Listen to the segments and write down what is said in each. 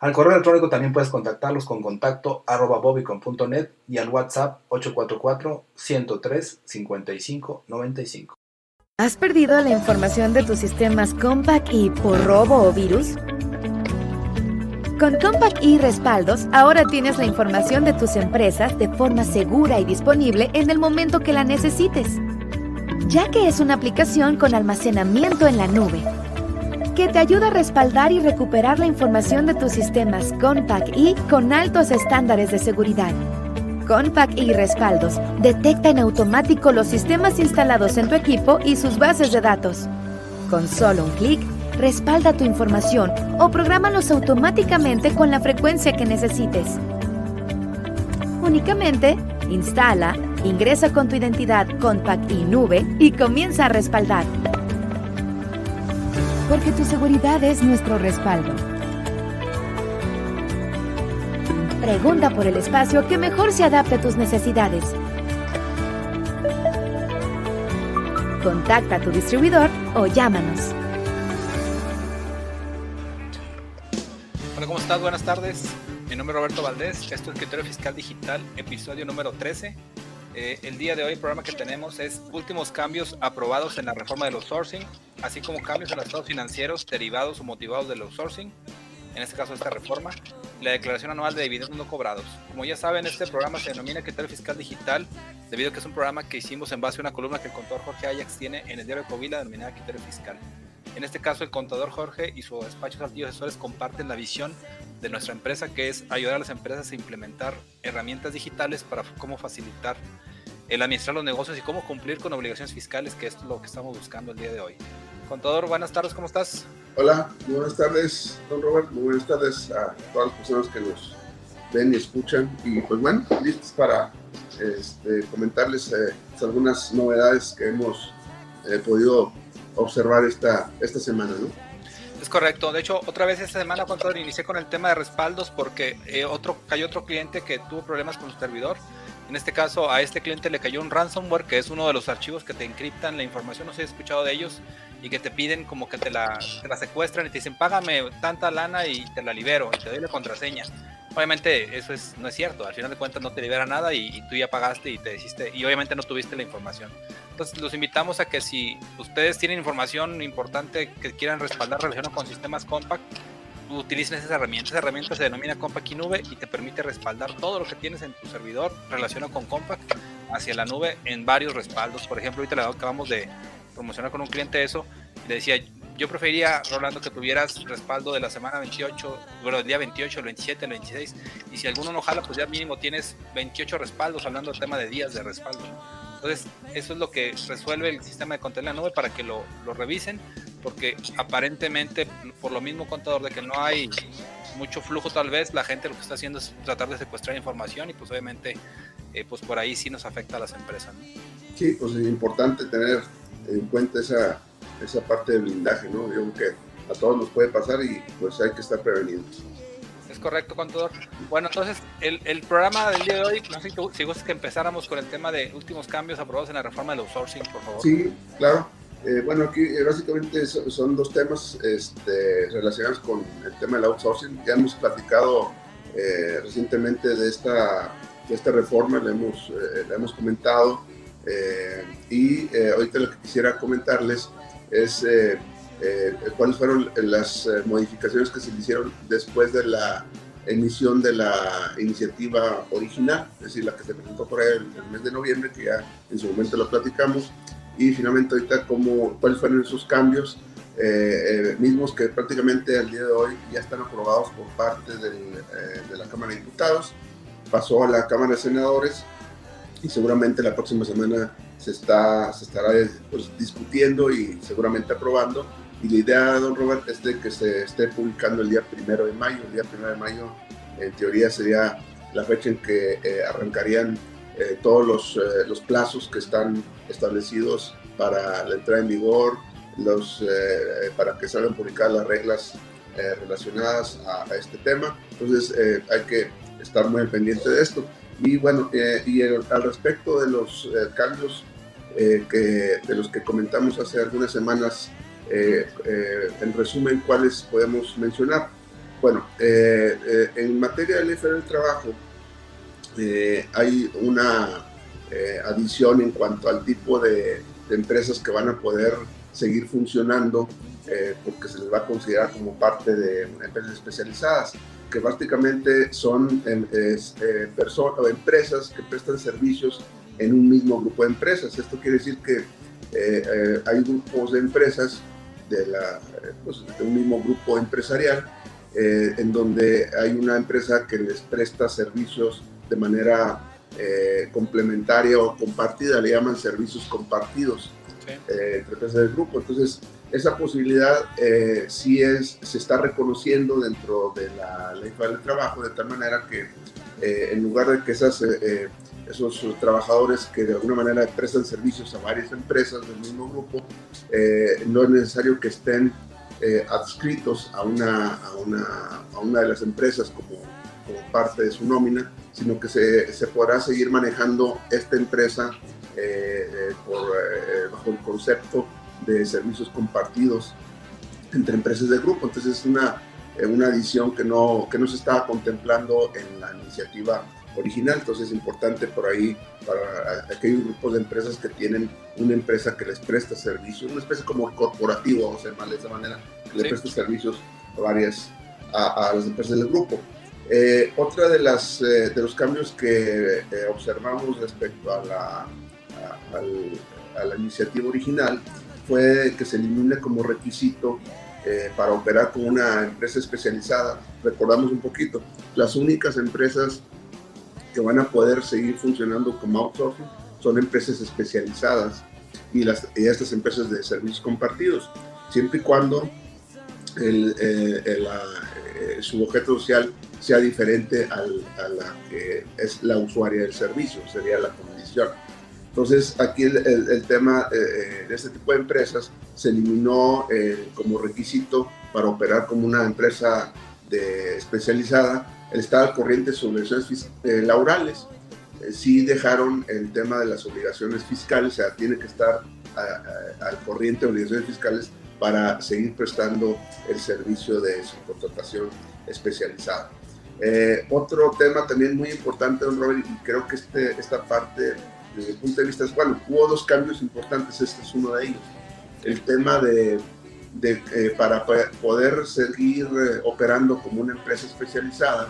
Al correo electrónico también puedes contactarlos con contacto arroba bobicon.net y al WhatsApp 844-103-5595. ¿Has perdido la información de tus sistemas Compact y por robo o virus? Con Compact y Respaldos, ahora tienes la información de tus empresas de forma segura y disponible en el momento que la necesites, ya que es una aplicación con almacenamiento en la nube, que te ayuda a respaldar y recuperar la información de tus sistemas Compact y con altos estándares de seguridad. Compact y Respaldos detecta en automático los sistemas instalados en tu equipo y sus bases de datos. Con solo un clic, respalda tu información o prográmalos automáticamente con la frecuencia que necesites. Únicamente, instala, ingresa con tu identidad Compact y Nube y comienza a respaldar. Porque tu seguridad es nuestro respaldo. Pregunta por el espacio que mejor se adapte a tus necesidades. Contacta a tu distribuidor o llámanos. Hola, ¿cómo estás? Buenas tardes. Mi nombre es Roberto Valdés. Esto es Criterio Fiscal Digital, episodio número 13. Eh, el día de hoy el programa que tenemos es últimos cambios aprobados en la reforma del outsourcing, así como cambios en los estados financieros derivados o motivados del outsourcing, en este caso esta reforma, la declaración anual de dividendos no cobrados. Como ya saben, este programa se denomina Criterio Fiscal Digital, debido a que es un programa que hicimos en base a una columna que el contador Jorge Ajax tiene en el diario de Covila denominada Criterio Fiscal. En este caso, el contador Jorge y su despacho Saltillo Asesores comparten la visión de nuestra empresa, que es ayudar a las empresas a implementar herramientas digitales para cómo facilitar el administrar los negocios y cómo cumplir con obligaciones fiscales, que es lo que estamos buscando el día de hoy. Contador, buenas tardes, ¿cómo estás? Hola, muy buenas tardes, don Robert, muy buenas tardes a todas las personas que nos ven y escuchan. Y pues bueno, listos para este, comentarles eh, algunas novedades que hemos eh, podido observar esta, esta semana, ¿no? Es correcto. De hecho, otra vez esta semana, contador, inicié con el tema de respaldos porque eh, otro, cayó otro cliente que tuvo problemas con su servidor. En este caso, a este cliente le cayó un ransomware, que es uno de los archivos que te encriptan la información, no sé si has escuchado de ellos, y que te piden como que te la, te la secuestran y te dicen, págame tanta lana y te la libero, y te doy la contraseña. Obviamente eso es, no es cierto, al final de cuentas no te libera nada y, y tú ya pagaste y te hiciste, y obviamente no tuviste la información. Entonces los invitamos a que si ustedes tienen información importante que quieran respaldar relacionada con sistemas Compact, utilicen esas herramientas. Esa herramienta se denomina Compact y Nube y te permite respaldar todo lo que tienes en tu servidor relacionado con Compact hacia la nube en varios respaldos. Por ejemplo, ahorita le acabamos de promocionar con un cliente eso. Le decía, yo preferiría, Rolando, que tuvieras respaldo de la semana 28, bueno, el día 28, el 27, el 26. Y si alguno no jala, pues ya mínimo tienes 28 respaldos, hablando del tema de días de respaldo. Entonces, eso es lo que resuelve el sistema de contenido en la nube para que lo, lo revisen, porque aparentemente, por lo mismo contador de que no hay mucho flujo tal vez, la gente lo que está haciendo es tratar de secuestrar información y pues obviamente, eh, pues por ahí sí nos afecta a las empresas. ¿no? Sí, pues es importante tener en cuenta esa, esa parte de blindaje, ¿no? Yo creo que a todos nos puede pasar y pues hay que estar prevenidos. Es correcto, contador. Bueno, entonces, el, el, programa del día de hoy, no sé si, gustas que empezáramos con el tema de últimos cambios aprobados en la reforma del outsourcing, por favor. Sí, claro. Eh, bueno, aquí eh, básicamente son dos temas este, relacionados con el tema del outsourcing. Ya hemos platicado eh, recientemente de esta, de esta reforma, la hemos, eh, la hemos comentado. y ahorita lo que quisiera comentarles es cuáles fueron las modificaciones que se hicieron después de la emisión de la iniciativa original, es decir, la que se presentó por ahí el, el mes de noviembre, que ya en su momento lo platicamos. Y finalmente ahorita cómo, cuáles fueron esos cambios eh, eh, mismos que prácticamente al día de hoy ya están aprobados por parte eh, de la Cámara de Diputados, pasó a la Cámara de Senadores y seguramente la próxima semana se, está, se estará pues, discutiendo y seguramente aprobando y la idea, don Robert, es de que se esté publicando el día primero de mayo. El día primero de mayo, en teoría, sería la fecha en que eh, arrancarían eh, todos los, eh, los, plazos que están establecidos para la entrada en vigor, los, para que salgan publicadas las reglas relacionadas a, este tema. Entonces, hay que estar muy pendiente de esto. Y bueno, y al respecto de los cambios que, de los que comentamos hace algunas semanas, en resumen, ¿cuáles podemos mencionar? Bueno, en materia del ley del trabajo, eh, hay una eh, adición en cuanto al tipo de, empresas que van a poder seguir funcionando eh, porque se les va a considerar como parte de empresas especializadas, que básicamente son em, personas o empresas que prestan servicios en un mismo grupo de empresas. Esto quiere decir que hay grupos de empresas de, la, pues, de un mismo grupo empresarial en donde hay una empresa que les presta servicios de manera eh, complementaria o compartida, le llaman servicios compartidos eh, entre empresas del grupo. Entonces, esa posibilidad eh, sí es, se está reconociendo dentro de la ley del trabajo, de tal manera que en lugar de que esas, esos trabajadores que de alguna manera prestan servicios a varias empresas del mismo grupo, no es necesario que estén adscritos a una, a, una, a una de las empresas como, como parte de su nómina, sino que se, se podrá seguir manejando esta empresa eh, eh, por, eh, bajo el concepto de servicios compartidos entre empresas del grupo. Entonces es una, una adición que no, que no se estaba contemplando en la iniciativa original. Entonces es importante por ahí para aquellos grupos de empresas que tienen una empresa que les presta servicios, una especie como corporativo, vamos a llamarle de esa manera, que le presta servicios a varias a, a las empresas del grupo. Eh, otra de, las, eh, de los cambios que eh, observamos respecto a la, a, la, iniciativa original fue que se elimine como requisito para operar con una empresa especializada. Recordamos un poquito, las únicas empresas que van a poder seguir funcionando como outsourcing son empresas especializadas y, las, y estas empresas de servicios compartidos, siempre y cuando el, su objeto social sea diferente a la que es la usuaria del servicio, sería la condición. Entonces, aquí el, tema eh, eh, de este tipo de empresas se eliminó eh, como requisito para operar como una empresa de, especializada el estar al corriente sobre obligaciones laborales. sí dejaron el tema de las obligaciones fiscales, o sea, tiene que estar al corriente de obligaciones fiscales para seguir prestando el servicio de su contratación especializada. Eh, otro tema también muy importante, don Robert, y creo que este, esta parte, desde el punto de vista, es, bueno, hubo dos cambios importantes, este es uno de ellos. El tema de, de eh, para poder seguir eh, operando como una empresa especializada,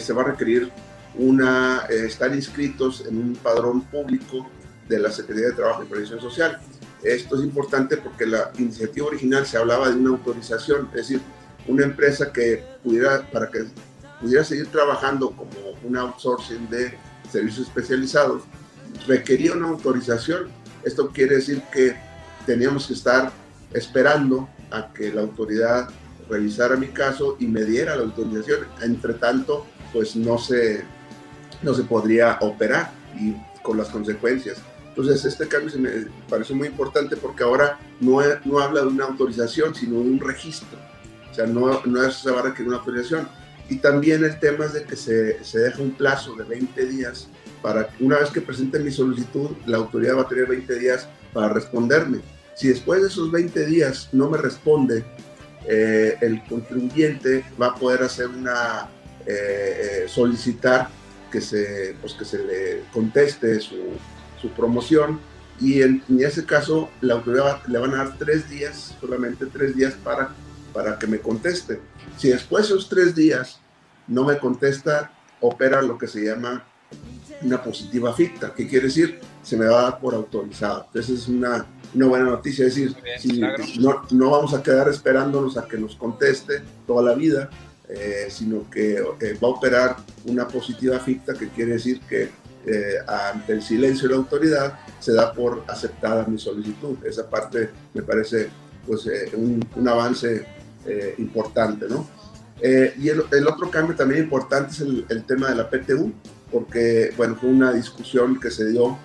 se va a requerir una, estar inscritos en un padrón público de la Secretaría de Trabajo y Previsión Social. Esto es importante porque la iniciativa original se hablaba de una autorización, es decir, una empresa que pudiera, para que pudiera seguir trabajando como un outsourcing de servicios especializados, requería una autorización. Esto quiere decir que teníamos que estar esperando a que la autoridad revisara mi caso y me diera la autorización. Entre tanto, pues no se, no se podría operar y con las consecuencias. Entonces, este cambio se me parece muy importante porque ahora no, no habla de una autorización, sino de un registro. O sea, no, no se va a requerir una autorización y también el tema es de que se, se deja un plazo de 20 días para que una vez que presente mi solicitud, la autoridad va a tener 20 días para responderme. Si después de esos 20 días no me responde, eh, el contribuyente va a poder hacer una eh, eh, solicitar que se, pues que se le conteste su, su promoción y en, en, ese caso la autoridad le van a dar tres días, solamente tres días para, para que me conteste. Si después de esos tres días no me contesta, opera lo que se llama una positiva ficta. ¿Qué quiere decir? Se me va a dar por autorizado. Entonces es una, una buena noticia. Es decir, si, no, no, vamos a quedar esperándonos a que nos conteste toda la vida, eh, sino que eh, va a operar una positiva ficta, que quiere decir que eh, ante el silencio de la autoridad se da por aceptada mi solicitud. Esa parte me parece pues un, avance importante, ¿no? y el, otro cambio también importante es el, el, tema de la PTU, porque, bueno, fue una discusión que se dio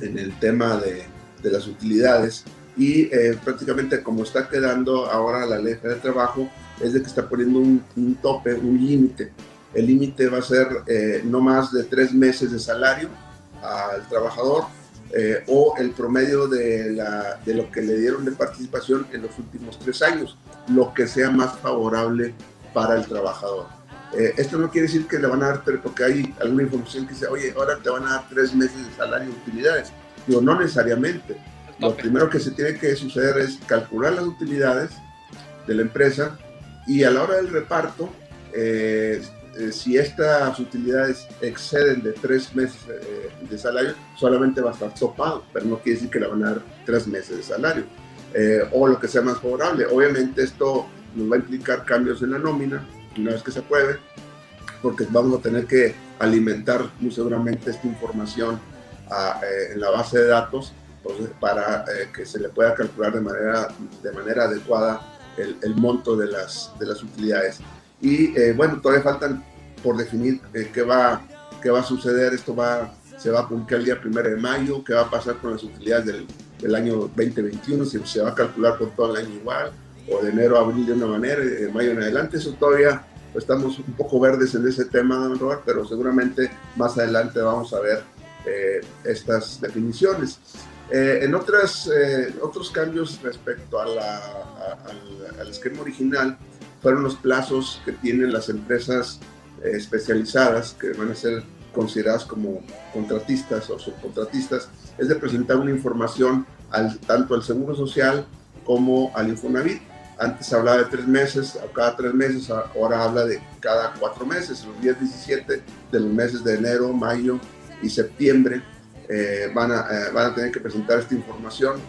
en el tema de, de las utilidades y prácticamente como está quedando ahora la ley de trabajo, es de que está poniendo un, un tope, un límite el límite va a ser eh, no más de tres meses de salario al trabajador eh, o el promedio de, la, de, lo que le dieron de participación en los últimos tres años, lo que sea más favorable para el trabajador. Eh, esto no quiere decir que le van a dar, porque hay alguna información que dice, oye, ahora te van a dar tres meses de salario y utilidades. Digo, no necesariamente. Lo primero que se tiene que suceder es calcular las utilidades de la empresa y a la hora del reparto, eh, eh, si estas utilidades exceden de tres meses eh, de salario, solamente va a estar topado, pero no quiere decir que le van a dar tres meses de salario eh, o lo que sea más favorable. Obviamente esto nos va a implicar cambios en la nómina, una vez que se puede, porque vamos a tener que alimentar muy seguramente esta información en la base de datos entonces, para que se le pueda calcular de manera, de manera adecuada el, el monto de las, de las utilidades. Y eh, bueno, todavía faltan por definir eh, qué, va, qué va a suceder. Esto va, se va a publicar el día primero de mayo, qué va a pasar con las utilidades del, del año 2021, si se va a calcular por todo el año igual, o de enero a abril de una manera, de mayo en adelante. Eso todavía pues, estamos un poco verdes en ese tema, don Robert, pero seguramente más adelante vamos a ver eh, estas definiciones. En otras, otros cambios respecto a la, al, al, esquema original, fueron los plazos que tienen las empresas eh, especializadas que van a ser consideradas como contratistas o subcontratistas, es de presentar una información al, tanto al Seguro Social como al Infonavit. Antes hablaba de tres meses, a cada tres meses, ahora habla de cada cuatro meses. Los días 17 de los meses de enero, mayo y septiembre eh, van, a, eh, van a tener que presentar esta información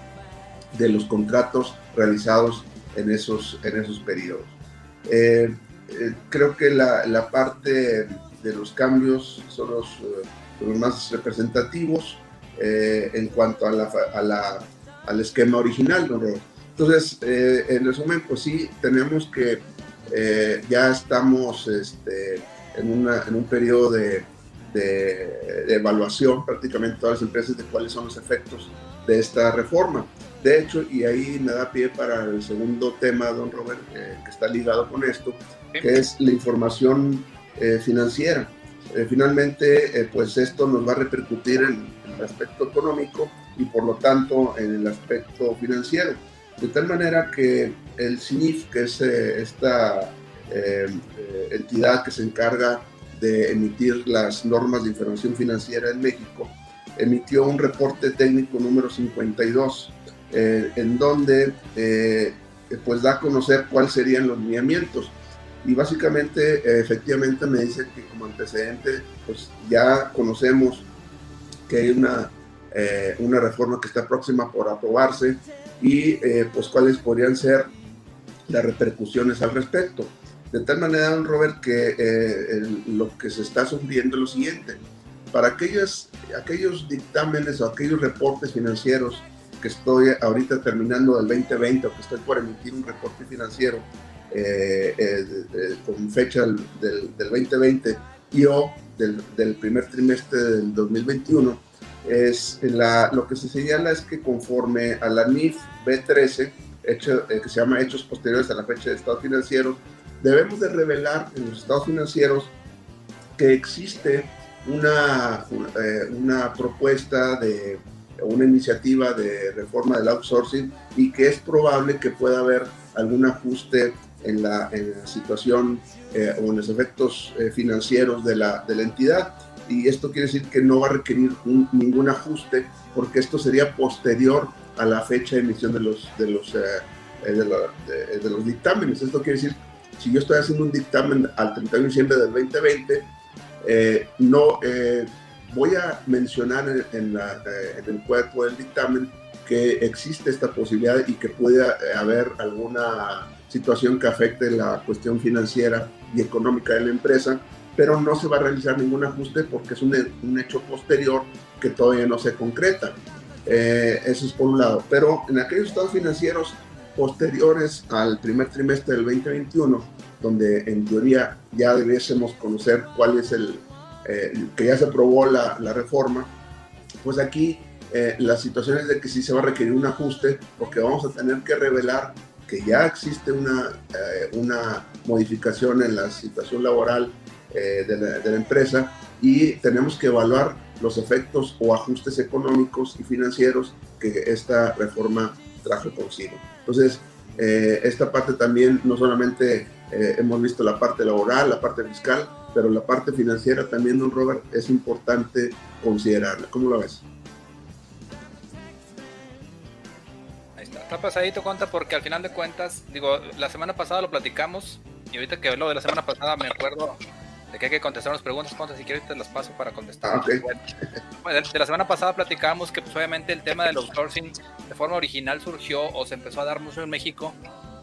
de los contratos realizados en esos, en esos periodos. Eh, eh, creo que la, la, parte de los cambios son los, eh, los más representativos en cuanto a la, a la, al esquema original. ¿no? Entonces, en resumen, pues sí, tenemos que ya estamos este, en, una, en un periodo de, de, de, evaluación prácticamente todas las empresas de cuáles son los efectos de esta reforma. De hecho, y ahí me da pie para el segundo tema, don Robert, eh, que está ligado con esto, que es la información eh, financiera. Eh, finalmente, pues esto nos va a repercutir en, el aspecto económico y por lo tanto en el aspecto financiero. De tal manera que el CINIF, que es esta entidad que se encarga de emitir las normas de información financiera en México, emitió un reporte técnico número 52 eh, en donde eh, pues da a conocer cuáles serían los lineamientos. Y básicamente, efectivamente me dice que como antecedente, pues ya conocemos que hay una, eh, una reforma que está próxima por aprobarse y pues cuáles podrían ser las repercusiones al respecto. De tal manera, don Robert, que lo que se está sufriendo es lo siguiente. Para aquellos, aquellos dictámenes o aquellos reportes financieros que estoy ahorita terminando del 2020 o que estoy por emitir un reporte financiero eh, eh, con fecha del, del, 2020 y o del, primer trimestre del 2021, es lo que se señala es que conforme a la NIF B13, hecho, eh, que se llama Hechos Posteriores a la fecha de estados financieros, debemos de revelar en los estados financieros que existe una, una, una propuesta de una iniciativa de reforma del outsourcing y que es probable que pueda haber algún ajuste en la, situación eh, o en los efectos eh, financieros de la, de la entidad. Y esto quiere decir que no va a requerir ningún ajuste porque esto sería posterior a la fecha de emisión de los, de los, eh, de, los dictámenes. Esto quiere decir, si yo estoy haciendo un dictamen al 31 de diciembre del 2020, no Voy a mencionar en, eh, el cuerpo del dictamen que existe esta posibilidad y que puede eh, haber alguna situación que afecte la cuestión financiera y económica de la empresa, pero no se va a realizar ningún ajuste porque es un, hecho posterior que todavía no se concreta. Eh, eso es por un lado. Pero en aquellos estados financieros posteriores al primer trimestre del 2021, donde en teoría ya debiésemos conocer cuál es el, eh, que ya se aprobó la, la reforma, pues aquí eh, la situación es de que sí se va a requerir un ajuste porque vamos a tener que revelar que ya existe una, eh, una modificación en la situación laboral eh, de, la, de, la, empresa y tenemos que evaluar los efectos o ajustes económicos y financieros que esta reforma trajo consigo. Entonces, eh, esta parte también, no solamente eh, hemos visto la parte laboral, la parte fiscal, pero la parte financiera también, don Robert, es importante considerarla. ¿Cómo lo ves? Está pasadito, cuenta, porque al final de cuentas, digo, la semana pasada lo platicamos y ahorita que hablo de la semana pasada me acuerdo de que hay que contestar unas preguntas, cuántas si quieres te las paso para contestar. Ah, okay. bueno, de la semana pasada platicábamos que pues, obviamente el tema del outsourcing de forma original surgió o se empezó a dar mucho en México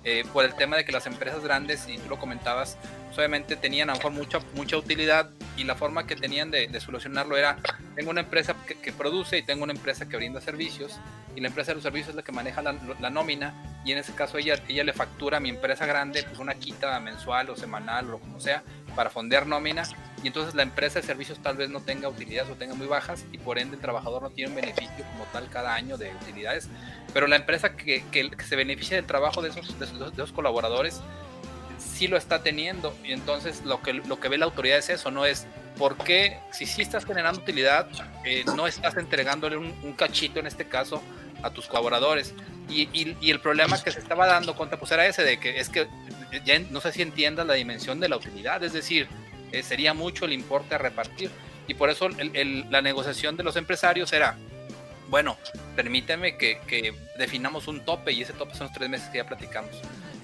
eh, por el tema de que las empresas grandes, y tú lo comentabas, pues, obviamente tenían a lo mejor mucha, mucha utilidad y la forma que tenían de, de solucionarlo era, tengo una empresa que, que, produce y tengo una empresa que brinda servicios y la empresa de los servicios es la que maneja la, la, nómina y en ese caso ella, ella le factura a mi empresa grande pues una quita mensual o semanal o como sea para fondear nómina y entonces la empresa de servicios tal vez no tenga utilidades o tenga muy bajas y por ende el trabajador no tiene un beneficio como tal cada año de utilidades, pero la empresa que, que, que se beneficia del trabajo de esos, de esos, de esos colaboradores sí lo está teniendo. Y entonces lo que, lo que ve la autoridad es eso, no es por qué si sí estás generando utilidad, eh, no estás entregándole un, un, cachito en este caso a tus colaboradores. Y, y, y, el problema que se estaba dando cuenta pues era ese de que es que ya no sé si entiendas la dimensión de la utilidad, es decir, eh, sería mucho el importe a repartir y por eso el, el, la negociación de los empresarios era, bueno, permíteme que, que, definamos un tope y ese tope son los tres meses que ya platicamos.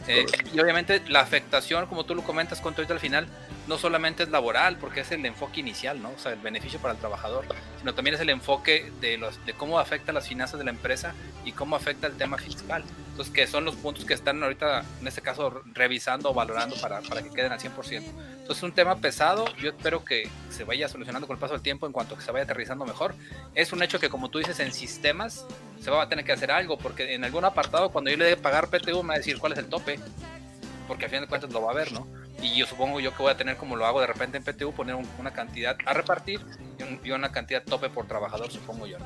Eh, y obviamente la afectación, como tú lo comentas, con al final, no solamente es laboral, porque es el enfoque inicial, ¿no? O sea, el beneficio para el trabajador, sino también es el enfoque de, los, de cómo afecta las finanzas de la empresa y cómo afecta el tema fiscal. Entonces, que son los puntos que están ahorita, en este caso, revisando o valorando para, para que queden al 100%. Entonces, es un tema pesado. Yo espero que se vaya solucionando con el paso del tiempo en cuanto que se vaya aterrizando mejor. Es un hecho que, como tú dices, en sistemas se va a tener que hacer algo, porque en algún apartado, cuando yo le dé pagar PTU, me va a decir cuál es el tope, porque a fin de cuentas lo va a ver, ¿no? Y yo supongo yo que voy a tener, como lo hago de repente en PTU, poner un, una cantidad a repartir y, un, y, una cantidad tope por trabajador, supongo yo.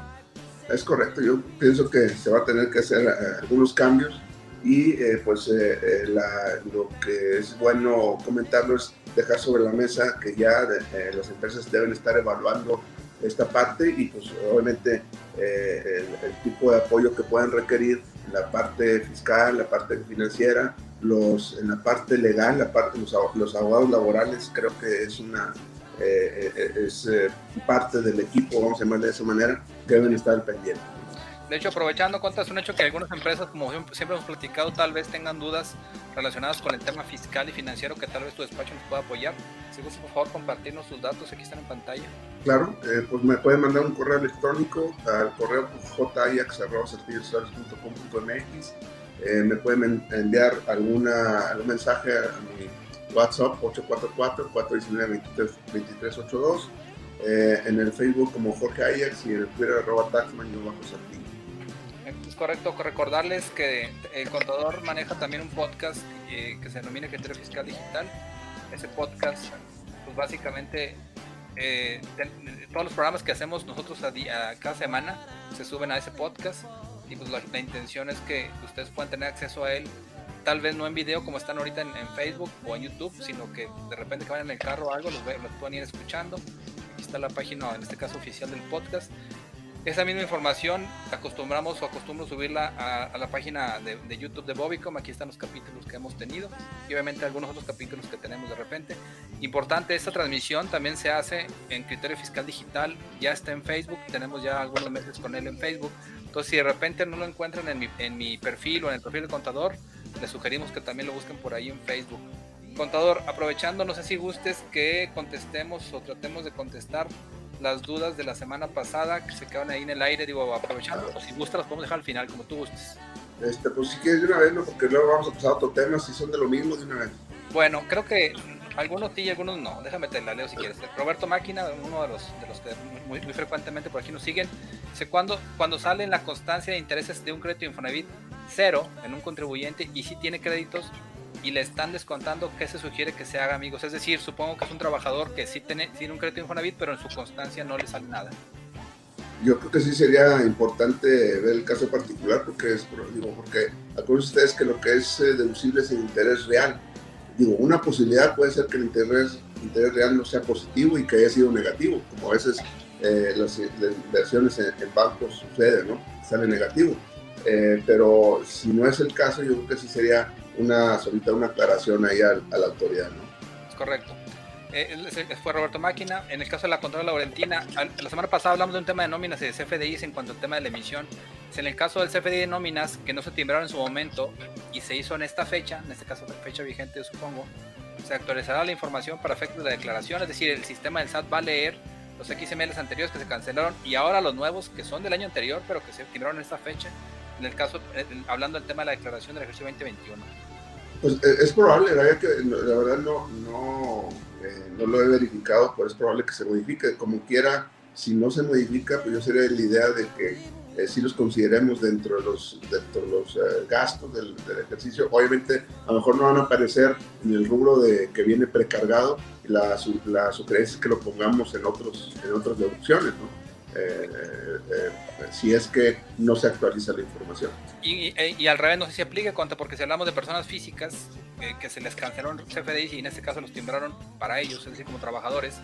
Es correcto, yo pienso que se va a tener que hacer eh, algunos cambios y eh, pues eh, eh, la, lo que es bueno comentarlo es dejar sobre la mesa que ya eh, las empresas deben estar evaluando esta parte y pues obviamente el, el, tipo de apoyo que puedan requerir la parte fiscal, la parte financiera, los, en la parte legal, la parte los, los abogados laborales, creo que es una eh, es eh, parte del equipo, vamos a llamarle de esa manera, que deben estar pendientes. De hecho, aprovechando, cuenta, es un hecho que algunas empresas, como siempre hemos platicado, tal vez tengan dudas relacionadas con el tema fiscal y financiero que tal vez tu despacho nos pueda apoyar. Si gusta, por favor, compartirnos sus datos, aquí están en pantalla. Claro, eh, pues me pueden mandar un correo electrónico al correo jayax.com.mx. Eh, me pueden enviar alguna, algún mensaje a mi WhatsApp 844-419-2382. Eh, en el Facebook como Jorge Ajax y en el Twitter arroba taxman y Es correcto recordarles que el contador maneja también un podcast eh, que se denomina Criterio Fiscal Digital. Ese podcast, pues básicamente eh, todos los programas que hacemos nosotros a, día, cada semana se suben a ese podcast y pues la, la, intención es que ustedes puedan tener acceso a él tal vez no en video como están ahorita en, en, Facebook o en YouTube, sino que de repente que vayan en el carro o algo, los, los pueden ir escuchando. Aquí está la página, en este caso oficial del podcast. Esa misma información acostumbramos o acostumbro subirla a, a la página de, de, YouTube de Bobicom. Aquí están los capítulos que hemos tenido y obviamente algunos otros capítulos que tenemos de repente. Importante, esta transmisión también se hace en Criterio Fiscal Digital. Ya está en Facebook, tenemos ya algunos meses con él en Facebook. Entonces, si de repente no lo encuentran en mi, en mi perfil o en el perfil del contador, les sugerimos que también lo busquen por ahí en Facebook. Contador, aprovechando, no sé si gustes que contestemos o tratemos de contestar las dudas de la semana pasada que se quedan ahí en el aire, digo, aprovechando, o si gustas las podemos dejar al final, como tú gustes. Este, pues si quieres de una vez, ¿no? porque luego vamos a pasar a otro tema, si son de lo mismo, de una vez. Bueno, creo que algunos sí algunos no. Déjame te la leo si quieres. Roberto Máquina, uno de los, de los que muy, muy frecuentemente por aquí nos siguen, dice, cuando, cuando sale la constancia de intereses de un crédito Infonavit, cero en un contribuyente y si tiene créditos y le están descontando, ¿qué se sugiere que se haga, amigos? Es decir, supongo que es un trabajador que sí tiene, tiene un crédito Infonavit, pero en su constancia no le sale nada. Yo creo que sí sería importante ver el caso particular porque es, digo, porque acuérdense ustedes que lo que es eh, deducible es el interés real. Digo, una posibilidad puede ser que el interés, interés real no sea positivo y que haya sido negativo, como a veces eh, las, inversiones en, bancos sucede, ¿no? Sale negativo. Eh, pero si no es el caso, yo creo que sí sería una, solita una aclaración ahí a, la autoridad, ¿no? Correcto. Eh, fue Roberto Máquina. En el caso de la Control Laurentina, la semana pasada hablamos de un tema de nóminas y de CFDIs en cuanto al tema de la emisión. En el caso del CFDI de nóminas, que no se timbraron en su momento y se hizo en esta fecha, en este caso fecha vigente supongo, se actualizará la información para efectos de declaración, es decir, el sistema del SAT va a leer los XMLs anteriores que se cancelaron y ahora los nuevos que son del año anterior pero que se timbraron en esta fecha, en el caso, hablando del tema de la declaración del ejercicio 2021. Pues eh, es probable, la, que, la verdad no, no, eh, no lo he verificado, pero es probable que se modifique. Como quiera, si no se modifica, pues yo sería la idea de que eh, si los consideremos dentro de los, dentro de los gastos del, ejercicio. Obviamente, a lo mejor no van a aparecer en el rubro de que viene precargado. La, la sugerencia es que lo pongamos en, otros, en otras deducciones, ¿no? Eh, eh, si es que no se actualiza la información. Y, al revés, no sé si aplica cuanto, porque si hablamos de personas físicas eh, que se les cancelaron CFDI y en este caso los timbraron para ellos, es decir, como trabajadores,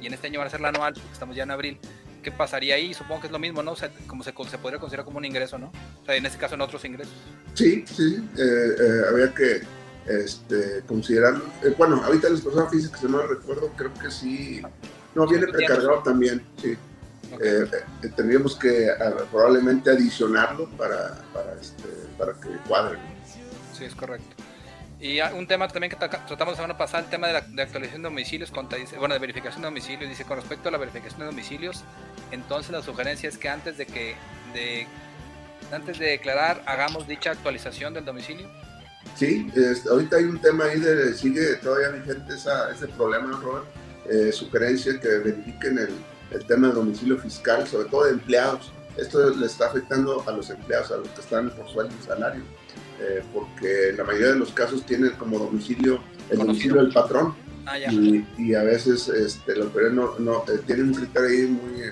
y en este año van a ser la anual, porque estamos ya en abril, ¿qué pasaría ahí? Supongo que es lo mismo, ¿no? O sea, como se, se podría considerar como un ingreso, ¿no? O sea, en este caso en otros ingresos. Sí, sí, había que este, considerar, bueno, ahorita las personas físicas, si no recuerdo, creo que sí, no, viene precargado también, sí. Eh, eh, tendríamos que probablemente adicionarlo para, para, este, para que cuadre. Sí, es correcto. Y un tema también que tratamos la semana pasada, el tema de, la, actualización de domicilios, bueno, de verificación de domicilios, dice con respecto a la verificación de domicilios, entonces la sugerencia es que antes de que, de, antes de declarar, hagamos dicha actualización del domicilio. Sí, ahorita hay un tema ahí de, sigue todavía vigente esa, ese problema, Robert, eh, sugerencia que verifiquen el, el tema del domicilio fiscal, sobre todo de empleados. Esto le está afectando a los empleados, a los que están por sueldo y salario, eh, porque la mayoría de los casos tienen como domicilio el domicilio del patrón. Ah, y, y, a veces este, los no, no eh, tienen un criterio ahí muy,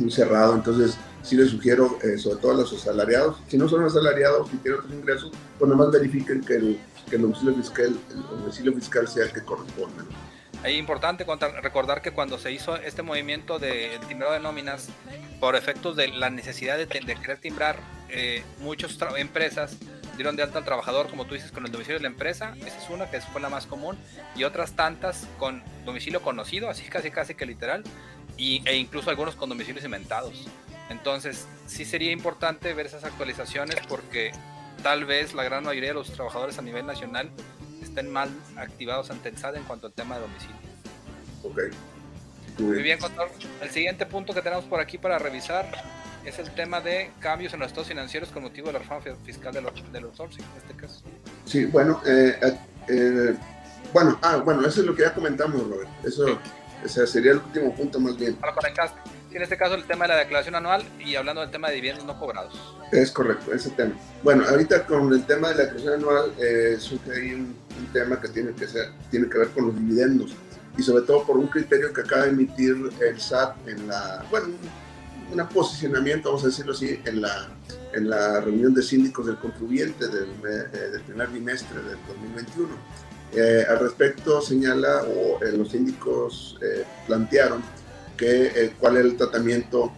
muy cerrado, entonces sí les sugiero, eh, sobre todo a los asalariados, si no son asalariados y tienen otros ingresos, pues nomás verifiquen que el, que el domicilio fiscal, el domicilio fiscal sea el que corresponde. Es importante recordar que cuando se hizo este movimiento del de timbrado de nóminas, por efectos de la necesidad de, querer timbrar, eh, muchas empresas dieron de alta al trabajador, como tú dices, con el domicilio de la empresa, esa es una que fue la más común, y otras tantas con domicilio conocido, así casi casi que literal, y, e incluso algunos con domicilios inventados. Entonces, sí sería importante ver esas actualizaciones porque tal vez la gran mayoría de los trabajadores a nivel nacional estén mal activados ante el SAT en cuanto al tema de domicilio. Ok. Muy bien, Cotor. El siguiente punto que tenemos por aquí para revisar es el tema de cambios en los estados financieros con motivo de la reforma fiscal del, del outsourcing, en este caso. Sí, bueno, eh, eh, eh, bueno, ah, bueno, eso es lo que ya comentamos, Robert. Eso sería el último punto más bien. Para conectar en este caso el tema de la declaración anual y hablando del tema de dividendos no cobrados. Es correcto, ese tema. Bueno, ahorita con el tema de la declaración anual eh, surge ahí un, tema que tiene que, ser, tiene que ver con los dividendos y sobre todo por un criterio que acaba de emitir el SAT en la, bueno, un posicionamiento, vamos a decirlo así, en la, en la reunión de síndicos del contribuyente del, eh, del primer bimestre del 2021. Eh, al respecto señala, o los síndicos plantearon, que, eh, cuál es el tratamiento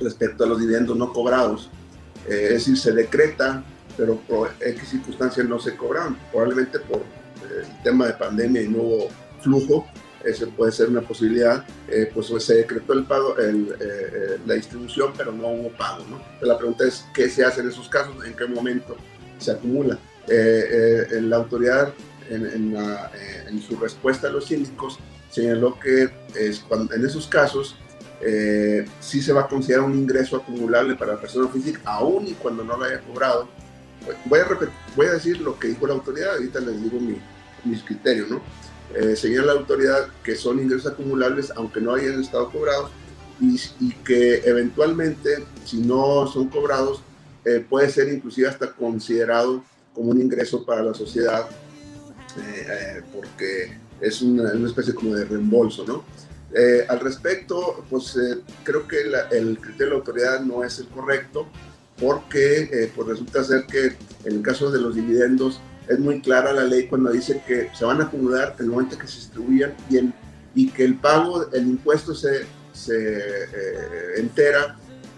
respecto a los dividendos no cobrados. Eh, es decir, se decreta, pero por X circunstancias no se cobran, probablemente por eh, el tema de pandemia y hubo flujo, eso puede ser una posibilidad, pues se decretó el pago, la distribución, pero no hubo pago. ¿no? la pregunta es, ¿qué se hace en esos casos? ¿En qué momento se acumula? la autoridad, en, en, en su respuesta a los síndicos, señaló que es cuando, en esos casos eh, sí se va a considerar un ingreso acumulable para la persona física, aún y cuando no lo haya cobrado. Voy a, voy a decir lo que dijo la autoridad, ahorita les digo mi, mis criterios, ¿no? Eh, señala la autoridad que son ingresos acumulables aunque no hayan estado cobrados y, y, que eventualmente, si no son cobrados, eh, puede ser inclusive hasta considerado como un ingreso para la sociedad, porque es una, una, especie como de reembolso, ¿no? al respecto, pues creo que el criterio de la autoridad no es el correcto, porque pues resulta ser que en el caso de los dividendos es muy clara la ley cuando dice que se van a acumular en el momento que se distribuyan y, y que el pago, el impuesto se, se eh, entera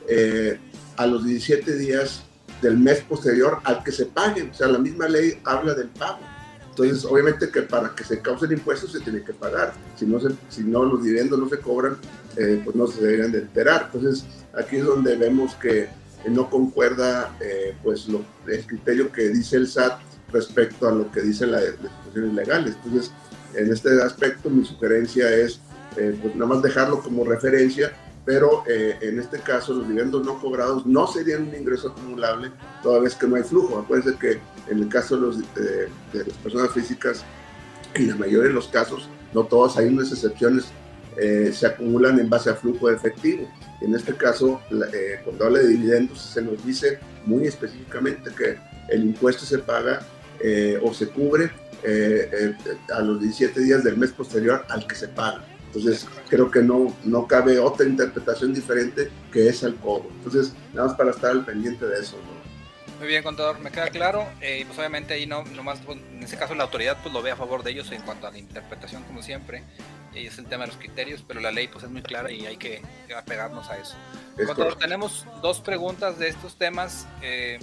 eh, a los 17 días del mes posterior al que se pague. O sea, la misma ley habla del pago. Entonces, obviamente que para que se cause el impuesto se tiene que pagar. Si no, si no los dividendos no se cobran, eh, pues no se deberían de enterar. Entonces, aquí es donde vemos que no concuerda pues lo, el criterio que dice el SAT respecto a lo que dicen las disposiciones legales. Entonces, en este aspecto, mi sugerencia es eh, pues nada más dejarlo como referencia, pero eh, en este caso los dividendos no cobrados no serían un ingreso acumulable toda vez que no hay flujo. Acuérdense que en el caso de, los, de las personas físicas, en la mayoría de los casos, no todos, hay unas excepciones, eh, se acumulan en base a flujo de efectivo. En este caso, cuando habla de dividendos, se nos dice muy específicamente que el impuesto se paga eh, o se cubre eh, eh, a los 17 días del mes posterior al que se paga. Entonces, creo que no, no cabe otra interpretación diferente que es el cobro. Entonces, nada más para estar al pendiente de eso. Muy bien, contador, me queda claro. Eh, pues obviamente ahí no, nomás, pues, en ese caso la autoridad pues lo ve a favor de ellos en cuanto a la interpretación, como siempre. Es el tema de los criterios, pero la ley pues es muy clara y hay que apegarnos a eso. contador, tenemos dos preguntas de estos temas. Eh,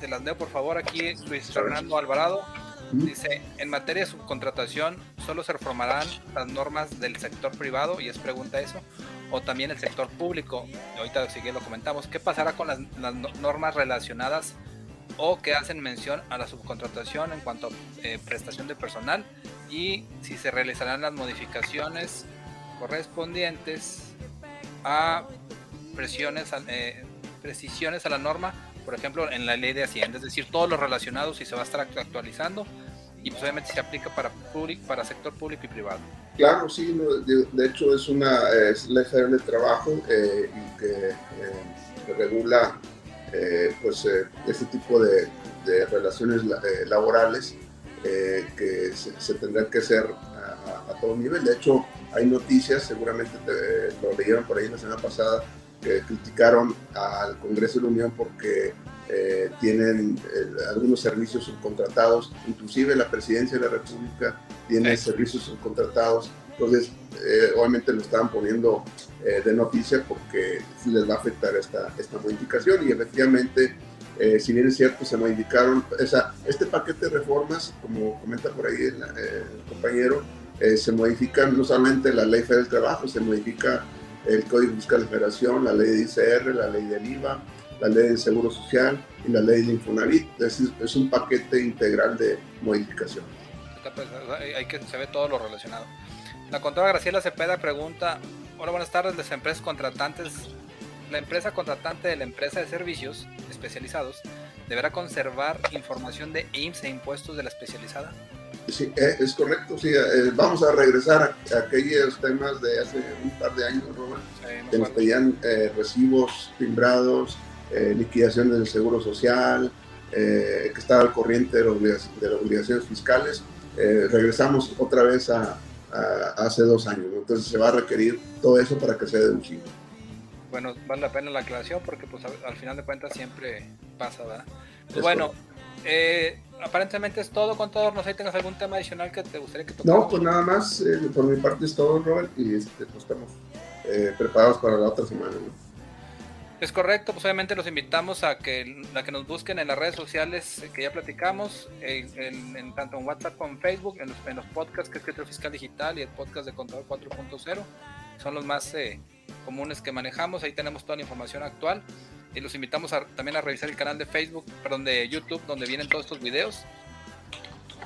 te las leo por favor aquí Luis Fernando Alvarado. Dice, en materia de subcontratación, ¿solo se reformarán las normas del sector privado? Y es pregunta eso. O también el sector público. ahorita si lo comentamos. ¿Qué pasará con las, normas relacionadas o que hacen mención a la subcontratación en cuanto a eh, prestación de personal? Y si se realizarán las modificaciones correspondientes a presiones, eh, precisiones a la norma por ejemplo, en la ley de Hacienda, es decir, todos los relacionados y se va a estar actualizando y pues obviamente se aplica para público, para sector público y privado. Claro, sí, de, hecho es una es ley federal de trabajo eh, y que, eh, regula eh, pues este tipo de, relaciones laborales que se, tendrán que hacer a, a, todo nivel. De hecho, hay noticias, seguramente lo leyeron por ahí la semana pasada, que criticaron al Congreso de la Unión porque eh, tienen eh, algunos servicios subcontratados, inclusive la presidencia de la República tiene servicios subcontratados, entonces eh, obviamente lo estaban poniendo de noticia porque les va a afectar esta, esta modificación. Y efectivamente, si bien es cierto, se modificaron, esa, este paquete de reformas, como comenta por ahí el, compañero, se modifican no solamente la ley federal del trabajo, se modifica el Código Fiscal de Federación, la ley de ICR, la ley del IVA, la ley del Seguro Social y la ley de Infonavit. Es, es un paquete integral de modificación. Hay que se ve todo lo relacionado. La contadora Graciela Cepeda pregunta, hola, buenas tardes, las empresas contratantes. La empresa contratante de la empresa de servicios especializados deberá conservar información de IMSS e impuestos de la especializada. Sí, eh, es correcto, sí. Eh, vamos a regresar a, aquellos temas de hace un par de años, Robert, que nos pedían eh, recibos timbrados, liquidación del seguro social, que estaba al corriente de, las obligaciones fiscales. regresamos otra vez a, hace dos años, entonces se va a requerir todo eso para que sea deducible. Bueno, vale la pena la aclaración porque pues al final de cuentas siempre pasa, ¿verdad? Pues bueno, eh, aparentemente es todo, contador. No sé si tengas algún tema adicional que te gustaría que tocara. No, pues nada más. Eh, por mi parte es todo, Robert. Y este, pues estamos eh, preparados para la otra semana. Es correcto, pues obviamente los invitamos a que, a que nos busquen en las redes sociales que ya platicamos, en, tanto en WhatsApp como en Facebook, en los, en los podcasts que es Criterio Fiscal Digital y el podcast de Contador 4.0. Son los más comunes que manejamos, ahí tenemos toda la información actual y los invitamos también a revisar el canal de Facebook, perdón, de YouTube, donde vienen todos estos videos.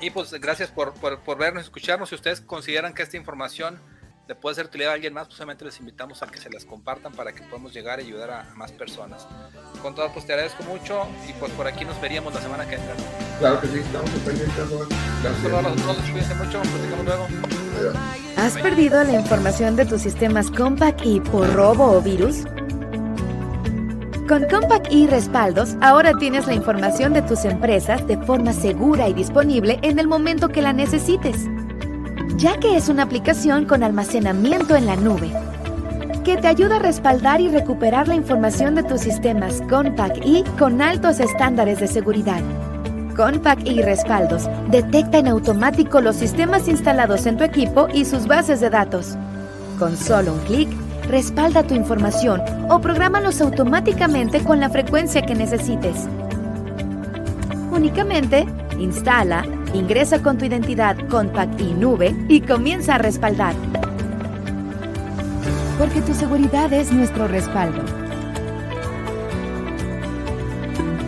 Y pues gracias por, por, vernos, escucharnos. Si ustedes consideran que esta información le puede ser utilidad a alguien más, pues obviamente les invitamos a que se las compartan para que podamos llegar y ayudar a, más personas. Con todo, pues te agradezco mucho y pues por aquí nos veríamos la semana que entra. Claro que sí, estamos pendientes. Gracias a todos, cuídense mucho, platicamos luego. ¿Has perdido la información de tus sistemas Compact y por robo o virus? Con Compact y Respaldos, ahora tienes la información de tus empresas de forma segura y disponible en el momento que la necesites, ya que es una aplicación con almacenamiento en la nube, que te ayuda a respaldar y recuperar la información de tus sistemas Compact y con altos estándares de seguridad. Compact y Respaldos detecta en automático los sistemas instalados en tu equipo y sus bases de datos. Con solo un clic, respalda tu información o prográmalos automáticamente con la frecuencia que necesites. Únicamente, instala, ingresa con tu identidad Compact y Nube y comienza a respaldar. Porque tu seguridad es nuestro respaldo.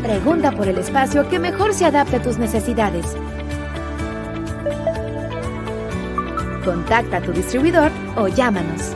Pregunta por el espacio que mejor se adapte a tus necesidades. Contacta a tu distribuidor o llámanos.